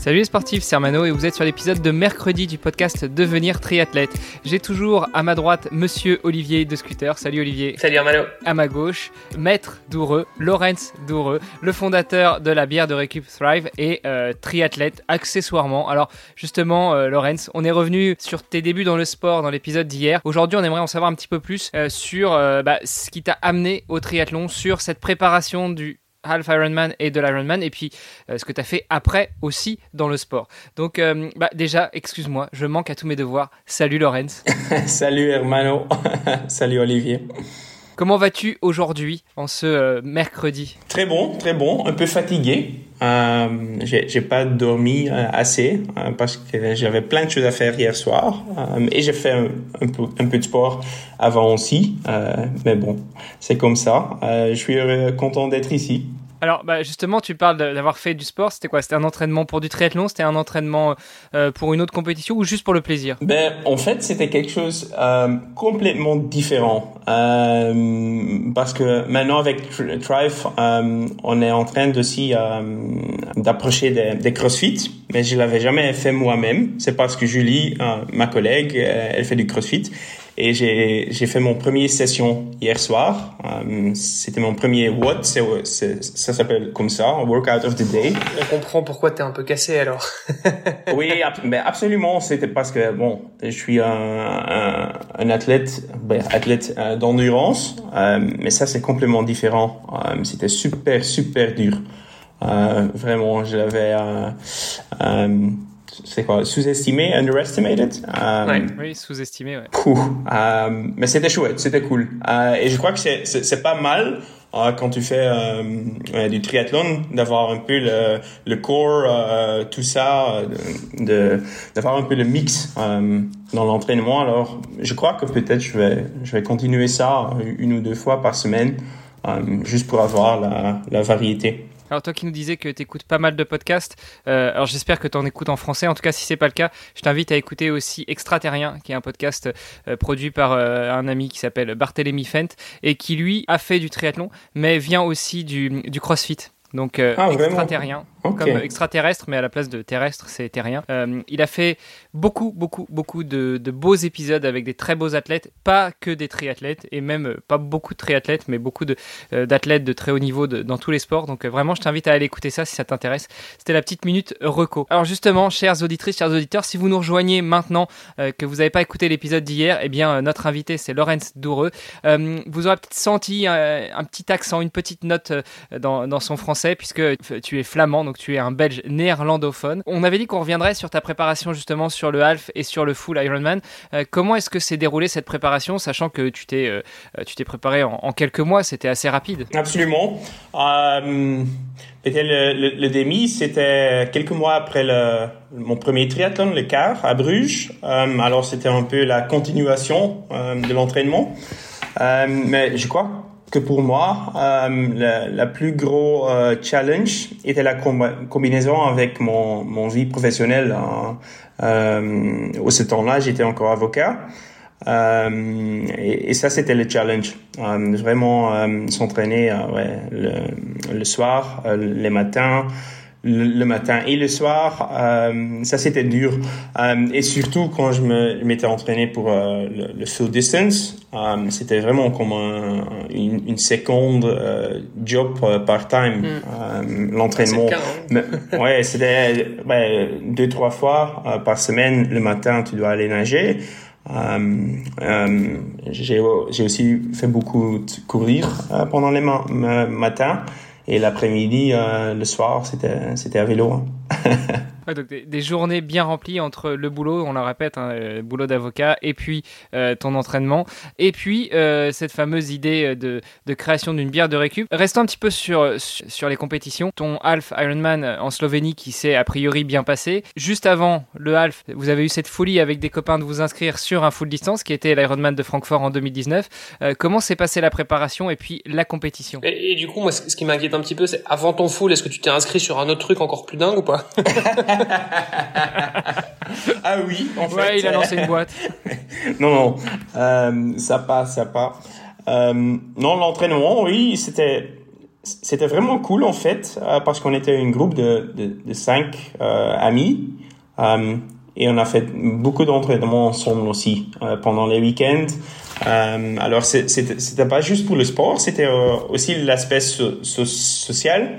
Salut les sportifs, c'est Armano et vous êtes sur l'épisode de mercredi du podcast Devenir triathlète. J'ai toujours à ma droite Monsieur Olivier de Scooter. Salut Olivier. Salut Armano. À ma gauche, Maître Doureux, Lorenz Doureux, le fondateur de la bière de Récup Thrive et euh, triathlète accessoirement. Alors justement, euh, Lorenz, on est revenu sur tes débuts dans le sport dans l'épisode d'hier. Aujourd'hui, on aimerait en savoir un petit peu plus euh, sur bah, ce qui t'a amené au triathlon, sur cette préparation du half Ironman et de l'Ironman et puis euh, ce que tu as fait après aussi dans le sport. Donc euh, bah, déjà, excuse-moi, je manque à tous mes devoirs. Salut Lorenz. Salut Hermano. Salut Olivier. Comment vas-tu aujourd'hui en ce euh, mercredi? Très bon, très bon, un peu fatigué. Euh, j'ai pas dormi euh, assez euh, parce que j'avais plein de choses à faire hier soir et j'ai fait un, peu, un peu de sport avant aussi. mais bon, c'est comme ça. je suis content d'être ici. Alors, bah, justement, tu parles d'avoir fait du sport. C'était quoi? C'était un entraînement pour du triathlon C'était un entraînement euh, pour une autre compétition ou juste pour le plaisir? Ben, en fait, c'était quelque chose euh, complètement différent. Euh, parce que maintenant, avec Thrive, on est en train aussi d'approcher des, des, CrossFit, mais je l'avais jamais fait moi-même. C'est parce que Julie, ma collègue, elle fait du CrossFit et j'ai fait mon premier session hier soir. Um, C'était mon premier WOD, ça s'appelle comme ça, Workout of the Day. On comprend pourquoi tu es un peu cassé alors. oui, ab mais absolument. C'était parce que bon, je suis un, un, un athlète, ben, athlète euh, d'endurance, euh, mais ça c'est complètement différent. Euh, C'était super super dur. Euh, vraiment, je l'avais c'est quoi sous-estimé underestimated? Euh, ouais, oui sous-estimé ouais. Euh, mais c'était chouette c'était cool. Euh, et je crois que c'est c'est pas mal quand tu fais du triathlon d'avoir un peu le le corps tout ça de d'avoir un peu le mix dans l'entraînement. Alors je crois que peut-être je vais je vais continuer ça une ou deux fois par semaine juste pour avoir la la variété alors toi qui nous disais que tu écoutes pas mal de podcasts, euh, alors j'espère que tu en écoutes en français. En tout cas, si c'est pas le cas, je t'invite à écouter aussi Extraterrien, qui est un podcast euh, produit par euh, un ami qui s'appelle Barthélémy Fent et qui lui a fait du triathlon, mais vient aussi du, du CrossFit. Donc ah, extraterrien, comme extraterrestre, mais à la place de terrestre, c'est terrien. Euh, il a fait beaucoup, beaucoup, beaucoup de, beaux épisodes avec des très beaux athlètes, pas que des triathlètes, et même euh, pas beaucoup de triathlètes, mais beaucoup euh, d'athlètes de, de, très haut niveau dans tous les sports. Donc vraiment, je t'invite à aller écouter ça si ça t'intéresse. C'était la petite minute reco. Alors justement, chères auditrices, chers auditeurs, si vous nous rejoignez maintenant, que vous n'avez pas écouté l'épisode d'hier, eh bien notre invité c'est Laurence Doureux. vous aurez peut-être senti un petit accent, une petite note dans, son français puisque tu es flamand, tu es un belge néerlandophone. On avait dit qu'on reviendrait sur ta préparation justement sur le half et sur le full Ironman. Euh, comment est-ce que s'est déroulée cette préparation, sachant que tu t'es euh, préparé en, quelques mois, c'était assez rapide? Absolument. Euh, le, demi, c'était quelques mois après mon premier triathlon, le quart à Bruges. Alors c'était un peu la continuation de l'entraînement. Mais je crois que pour moi, euh, la, la, plus gros euh, challenge était la combinaison avec mon, mon vie professionnelle. Hein. Euh, au ce temps-là, j'étais encore avocat. Euh, et, ça, c'était le challenge. Euh, vraiment s'entraîner ouais, le, le, soir, les matins, le, matin et le soir. Euh, ça, c'était dur. Euh, et surtout, quand je m'étais entraîné pour euh, le, le, full distance, euh, c'était vraiment comme un, une, une, seconde job part-time, mm. l'entraînement. ouais, c'était ouais, deux, trois fois par semaine. Le matin, tu dois aller nager. J'ai aussi fait beaucoup de courir pendant les ma matins. Et l'après-midi, euh, le soir, c'était, c'était à vélo. Hein. donc des, journées bien remplies entre le boulot, on le répète, hein, le boulot d'avocat, et puis euh, ton entraînement, et puis euh, cette fameuse idée de, création d'une bière de récup. Restons un petit peu sur, les compétitions. Ton half Ironman en Slovénie qui s'est a priori bien passé. Juste avant le half, vous avez eu cette folie avec des copains de vous inscrire sur un full distance qui était l'Ironman de Francfort en 2019. Euh, comment s'est passée la préparation et puis la compétition? Et, du coup, moi, ce qui m'inquiète un petit peu, c'est avant ton full, est-ce que tu t'es inscrit sur un autre truc encore plus dingue ou pas? Ah oui, en fait. Ouais, il a lancé une boîte. non, non, euh, ça passe, ça passe. Euh, non, l'entraînement, oui, c'était c'était vraiment cool en fait euh, parce qu'on était un groupe de, de, de cinq euh, amis euh, et on a fait beaucoup d'entraînements ensemble aussi euh, pendant les week-ends. Alors c'était pas juste pour le sport, c'était aussi l'aspect so social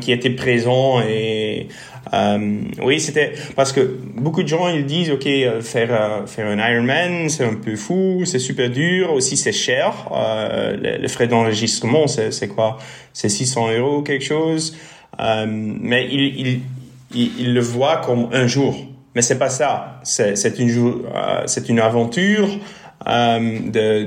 qui était présent et euh, oui, c'était parce que beaucoup de gens ils disent ok euh, faire euh, faire un Ironman c'est un peu fou, c'est super dur, aussi c'est cher. Euh, les, frais d'enregistrement c'est quoi? C'est 600 euros quelque chose. Euh, mais il, il, il le voit comme un jour. Mais c'est pas ça. C'est c'est une c'est une aventure de,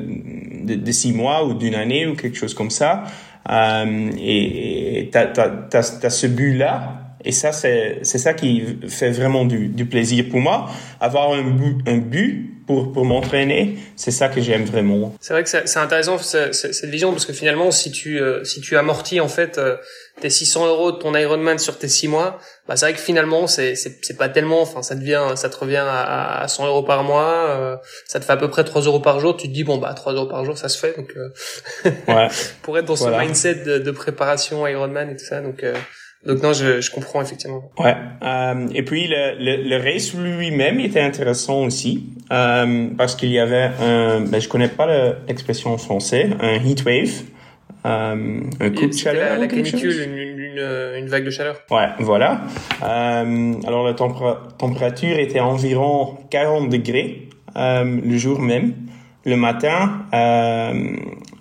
de, de six mois ou d'une année ou quelque chose comme ça. Et t'as t'as t'as ce but là et ça, c'est ça qui fait vraiment du, du, plaisir pour moi. Avoir un but, un but pour, pour m'entraîner, c'est ça que j'aime vraiment. C'est vrai que c'est intéressant cette vision parce que finalement, si tu euh, si tu amortis en fait euh, tes 600 euros de ton Ironman sur tes 6 mois, bah c'est vrai que finalement c'est c'est pas tellement, enfin ça devient ça te revient à, à 100 euros par mois, euh, ça te fait à peu près 3 euros par jour. Tu te dis bon bah 3 euros par jour ça se fait donc ouais. pour être dans ce mindset de, de préparation Ironman et tout ça donc donc non, je, je comprends effectivement. Ouais. Euh, et puis le, le, le race lui-même était intéressant aussi euh, parce qu'il y avait un, ben, je connais pas l'expression en français, un heat wave. Euh, un coup de chaleur. La, la canicule, une, une, une, vague de chaleur. Ouais, voilà. Euh, alors la température était environ 40 degrés euh, le jour même. Le matin, euh,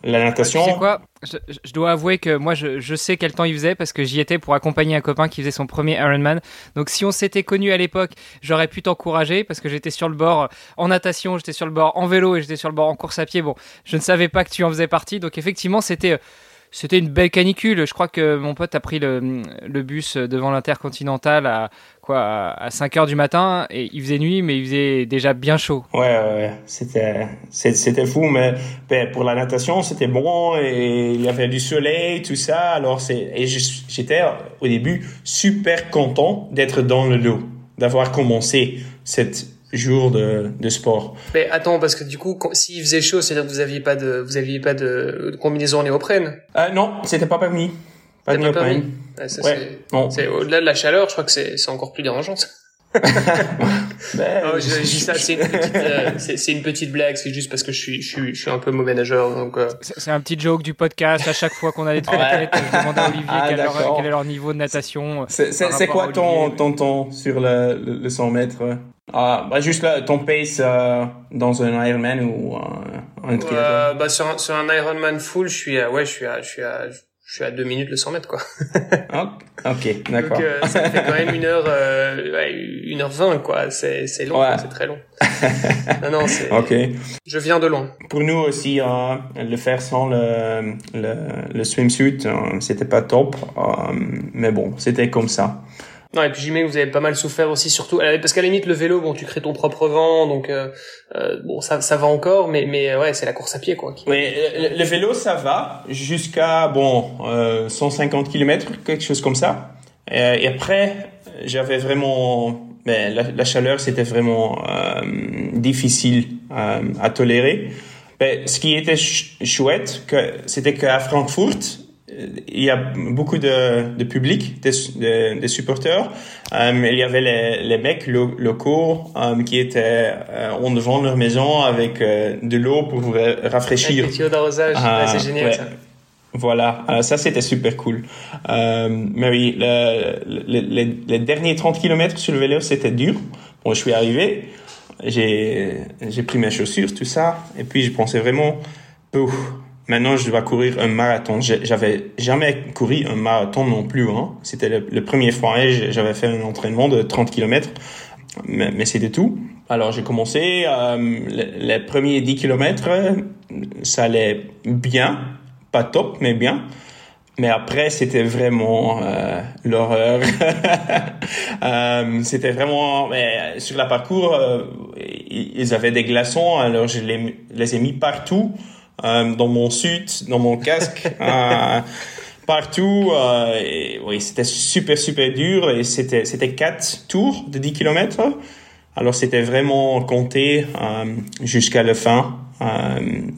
la natation. Tu sais quoi? Je, dois avouer que moi, je, je, sais quel temps il faisait parce que j'y étais pour accompagner un copain qui faisait son premier Ironman. Donc, si on s'était connu à l'époque, j'aurais pu t'encourager parce que j'étais sur le bord en natation, j'étais sur le bord en vélo et j'étais sur le bord en course à pied. Bon, je ne savais pas que tu en faisais partie. Donc, effectivement, c'était c'était une belle canicule. Je crois que mon pote a pris le, bus devant l'intercontinental à quoi à 5 heures du matin et il faisait nuit, mais il faisait déjà bien chaud. Ouais, ouais, c'était c'était fou, mais ben, pour la natation c'était bon et il y avait du soleil, tout ça. Alors c'est et j'étais au début super content d'être dans le lot, d'avoir commencé cette jour de, de sport. Mais attends, parce que du coup, s'il faisait chaud, c'est-à-dire que vous aviez pas de, vous aviez pas de, de combinaison néoprène euh, Non, c'était pas permis. Pas de néoprène. Ouais, c'est au-delà de la chaleur, je crois que c'est encore plus dérangeant. ben, oh, je, dis ça, c'est une, petite, euh, c'est une petite blague, c'est juste parce que je suis, je suis, je suis un peu mauvais nageur. Donc, euh... C'est un petit joke du podcast. À chaque fois qu'on allait de ouais. je demandais à Olivier ah, quel, leur, quel, est leur niveau de natation. C'est quoi ton, ton temps sur le, le, le 100 mètres? Ah, bah juste là, ton pace euh, dans un Ironman ou euh, un euh, bah sur un, sur un Ironman full, je suis à, ouais, je suis à, je suis à, je suis à deux minutes le 100 mètres quoi. ok, d'accord. Donc euh, ça fait quand même une heure, euh, ouais, une heure vingt quoi. C'est c'est long, c'est très long. non non, c'est. Ok. Je viens de loin. Pour nous aussi, euh, le faire sans le le, le swimsuit, euh, c'était pas top, mais bon, c'était comme ça. Non, et puis j'imagine que vous avez pas mal souffert aussi, surtout parce qu'à la limite le vélo, bon, tu crées ton propre vent, donc euh, euh bon, ça, ça va encore, mais mais euh, ouais, c'est la course à pied quoi. Oui, le, vélo ça va jusqu'à bon euh, 150 km, quelque chose comme ça. Euh, et après, j'avais vraiment, mais la, la chaleur c'était vraiment difficile à tolérer. Mais ce qui était chouette, c'était qu'à Francfort, il y a beaucoup de, de public, des, des, supporters. Euh, il y avait les, les mecs locaux euh, qui étaient euh, en devant leur maison avec euh, de l'eau pour vous rafraîchir. Avec des d'arrosage, ah, c'est génial ça. Voilà, ça c'était super cool. mais oui, le, le, les, les, derniers 30 km sur le vélo, c'était dur. Bon, je suis arrivé, j'ai pris mes chaussures, tout ça, et puis je pensais vraiment, maintenant je dois courir un marathon. J'avais jamais couru un marathon non plus. Hein. C'était le, premier fois. J'avais fait un entraînement de 30 km, mais, mais c'était tout. Alors j'ai commencé, euh, les, premiers 10 km, ça allait bien, pas top, mais bien. Mais après, c'était vraiment euh, l'horreur. euh, c'était vraiment... Mais sur la parcours, euh, ils avaient des glaçons, alors je les, ai mis partout, dans mon suit, dans mon casque, euh, partout. et, oui, c'était super, super dur. Et c'était, c'était quatre tours de 10 km. Alors, c'était vraiment compté jusqu'à la fin.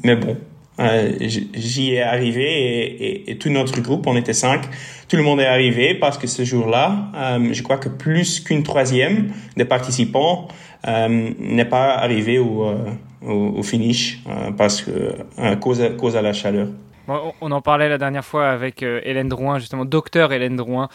mais bon, euh, j'y ai arrivé et, et, et, tout notre groupe, on était cinq, tout le monde est arrivé parce que ce jour-là, euh, je crois que plus qu'une troisième des participants euh, n'est pas arrivé au, euh, au, finish euh, parce que à cause, à cause à la chaleur. On en parlait la dernière fois avec Hélène Drouin, justement, docteur Hélène Drouin,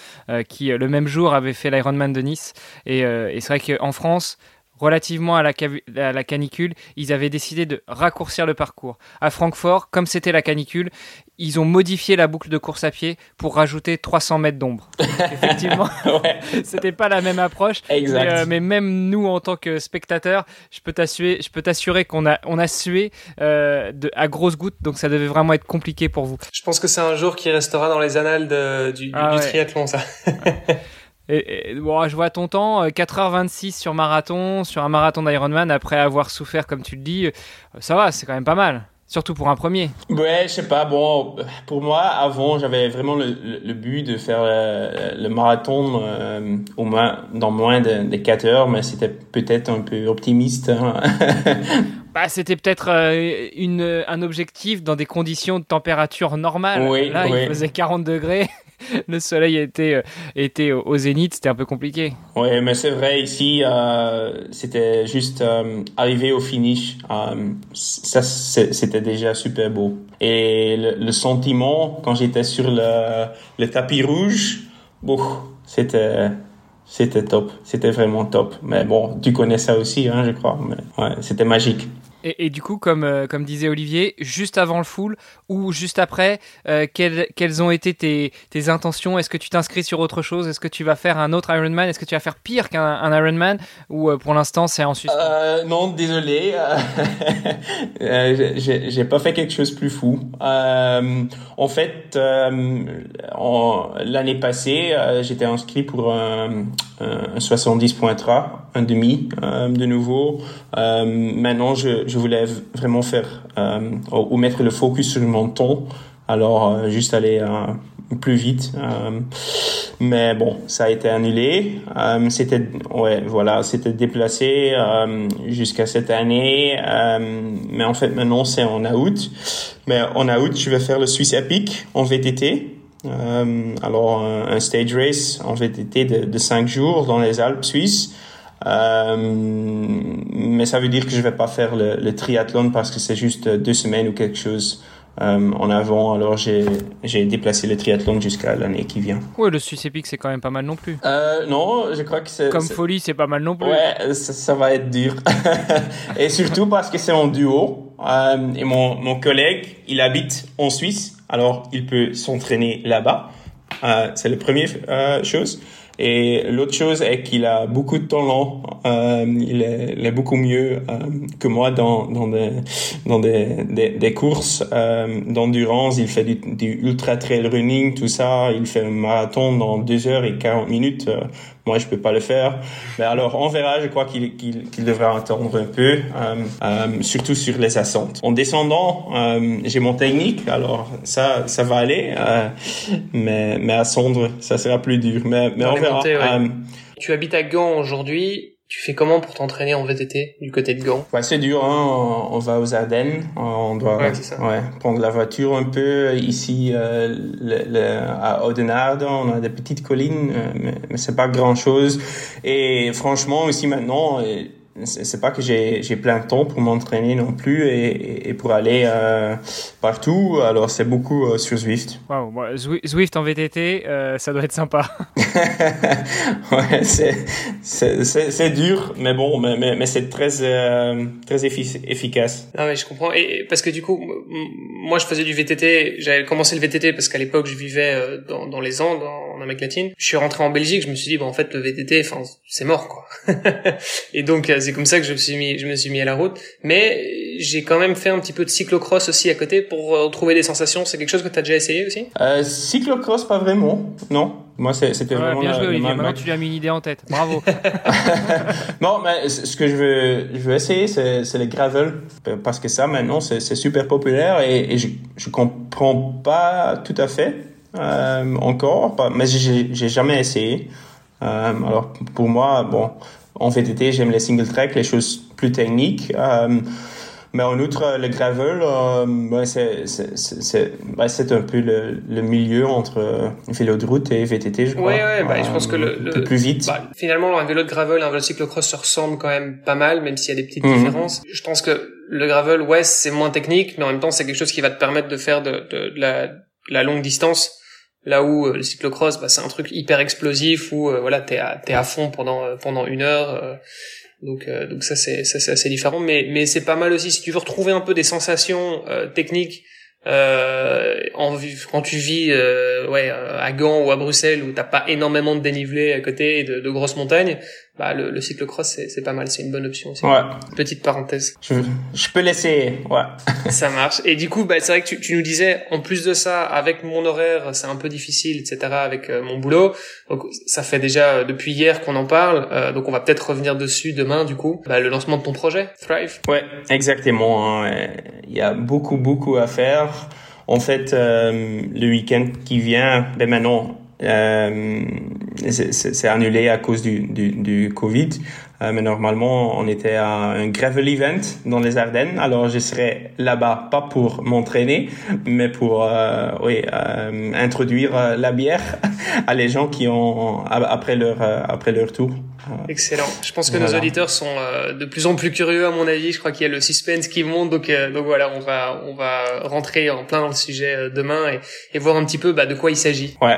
qui le même jour avait fait l'Ironman de Nice. Et c'est vrai qu'en France, relativement à la, à la, canicule, ils avaient décidé de raccourcir le parcours. À Francfort, comme c'était la canicule, ils ont modifié la boucle de course à pied pour rajouter 300 mètres d'ombre. Effectivement, ouais. c'était pas la même approche. Exact. Mais, euh, mais, même nous, en tant que spectateurs, je peux t'assurer, je peux t'assurer qu'on a, on a sué euh, de, à grosses gouttes, donc ça devait vraiment être compliqué pour vous. Je pense que c'est un jour qui restera dans les annales de, du, ah, du ouais. triathlon, ça. Et, et, bon, je vois ton temps, 4h26 sur marathon, sur un marathon d'Ironman, après avoir souffert, comme tu le dis, ça va, c'est quand même pas mal. Surtout pour un premier. Ouais, je sais pas. Bon, pour moi, avant, j'avais vraiment le, le, le, but de faire le, le marathon euh, au moins dans moins de, de 4 heures, mais c'était peut-être un peu optimiste. Hein. bah, c'était peut-être euh, une un objectif dans des conditions de température normale. Oui, Là, oui. il faisait 40 degrés. le soleil était, était au zénith, c'était un peu compliqué. Oui, mais c'est vrai, ici, euh, c'était juste euh, arriver au finish. Euh, ça, c'était déjà super beau. Et le, sentiment, quand j'étais sur le, le, tapis rouge, c'était... C'était top, c'était vraiment top. Mais bon, tu connais ça aussi, hein, je crois. Ouais, c'était magique. Et, du coup, comme, euh, comme disait Olivier, juste avant le full ou juste après, euh, quelles, quelles ont été tes, tes intentions? Est-ce que tu t'inscris sur autre chose? Est-ce que tu vas faire un autre Ironman? Est-ce que tu vas faire pire qu'un un Ironman? Ou euh, pour l'instant, c'est en suspens? Non, désolé. J'ai pas fait quelque chose plus fou. en fait, l'année passée, j'étais inscrit pour un, un 70.3, un demi de nouveau. maintenant, je je voulais vraiment faire euh, ou mettre le focus sur mon ton. Alors euh, juste aller euh, plus vite. Euh, mais bon, ça a été annulé. Euh, c'était ouais, voilà, c'était déplacé jusqu'à cette année. mais en fait maintenant c'est en août. Mais en août, je vais faire le Swiss Epic en VTT. Alors un, stage race en VTT de, de cinq jours dans les Alpes suisses. Euh, mais ça veut dire que je vais pas faire le, le triathlon parce que c'est juste deux semaines ou quelque chose euh, en avant. Alors j'ai j'ai déplacé le triathlon jusqu'à l'année qui vient. Ouais, le Suisse Epic c'est quand même pas mal non plus. Euh, non, je crois que c'est comme folie c'est pas mal non plus. Ouais, ça, ça va être dur. et surtout parce que c'est en duo. Euh, et mon mon collègue, il habite en Suisse, alors il peut s'entraîner là-bas. Euh, c'est la première euh, chose. Et l'autre chose est qu'il a beaucoup de talent. Euh, il, est, beaucoup mieux que moi dans, dans, des, dans des, des, courses d'endurance. Il fait du, du, ultra trail running, tout ça. Il fait un marathon dans 2 heures et 40 minutes. Moi, je peux pas le faire. Mais alors, on verra. Je crois qu'il qu'il qu'il devrait attendre un peu, surtout sur les ascentes. En descendant, j'ai mon technique. Alors, ça, ça va aller. mais, mais à Sondre, ça sera plus dur. Mais, mais on verra. Ouais. euh, tu habites à Gand aujourd'hui. Tu fais comment pour t'entraîner en VTT du côté de Gand? Ouais, c'est dur. Hein. On va aux Ardennes. On doit ouais, ouais, prendre la voiture un peu. Ici, euh, le, le, à Oudenaarde, on a des petites collines, euh, mais, mais c'est pas grand-chose. Et franchement, ici maintenant, c'est pas que j'ai plein de temps pour m'entraîner non plus et, et, pour aller euh, partout. Alors c'est beaucoup euh, sur Zwift. Wow, Zwift en VTT, euh, ça doit être sympa. ouais, c'est dur, mais bon, mais, mais, mais c'est très euh, très efficace. Ah mais je comprends. Et parce que du coup, moi je faisais du VTT. J'avais commencé le VTT parce qu'à l'époque je vivais dans, dans les Andes, en Amérique latine. Je suis rentré en Belgique, je me suis dit bon en fait le VTT, enfin c'est mort quoi. et donc c'est comme ça que je me suis mis, je me suis mis à la route. Mais j'ai quand même fait un petit peu de cyclocross aussi à côté pour retrouver des sensations. C'est quelque chose que tu as déjà essayé aussi? Euh, Cyclocross, pas vraiment. Non. Moi, c'était vraiment. Bien joué, Olivier. Maintenant, tu lui as mis une idée en tête. Bravo. non, mais ce que je veux, je veux essayer, c'est le gravel. Parce que ça, maintenant, c'est super populaire et, je, je comprends pas tout à fait euh, encore. Mais j'ai jamais essayé. Euh, alors, pour moi, bon, en VTT, j'aime les single track, les choses plus techniques. Euh, mais en outre, le gravel, euh, ben, c'est un peu le, le, milieu entre euh, vélo de route et VTT, je crois. Ouais, ouais, bah, je pense que le, le plus vite. Bah, finalement, un vélo de gravel, un vélo cyclocross se ressemble quand même pas mal, même s'il y a des petites mhm. différences. Je pense que le gravel, ouais, c'est moins technique, mais en même temps, c'est quelque chose qui va te permettre de faire de, de, de la, la longue distance. Là où euh, le cyclocross, bah, c'est un truc hyper explosif où euh, voilà, t'es à, t'es à fond pendant pendant une heure. Donc, euh, donc ça c'est ça c'est assez différent, mais mais c'est pas mal aussi si tu veux retrouver un peu des sensations euh, techniques euh, en, quand tu vis euh, ouais à Gand ou à Bruxelles où t'as pas énormément de dénivelé à côté et de, de grosses montagnes, bah le, le cyclocross c'est pas mal, c'est une bonne option aussi. Ouais. Petite parenthèse. Je, je peux l'essayer, ouais. ça marche. Et du coup, bah c'est vrai que tu, tu, nous disais, en plus de ça, avec mon horaire, c'est un peu difficile, etc. Avec euh, mon boulot. Donc ça fait déjà euh, depuis hier qu'on en parle. Euh, donc on va peut-être revenir dessus demain, du coup. Bah, le lancement de ton projet, Thrive. Ouais, exactement. Hein. Il y a beaucoup beaucoup à faire. En fait, euh, le week-end qui vient, ben maintenant, c'est annulé à cause du, du, du Covid. Euh, mais normalement, on était à un gravel event dans les Ardennes. Alors, je serai là-bas, pas pour m'entraîner, mais pour euh, oui, euh, introduire la bière à les gens qui ont après leur après leur tour. Excellent. Je pense que nos auditeurs sont de plus en plus curieux, à mon avis. Je crois qu'il y a le suspense qui monte, donc donc voilà, on va on va rentrer en plein dans le sujet demain et, et voir un petit peu bah, de quoi il s'agit. Ouais.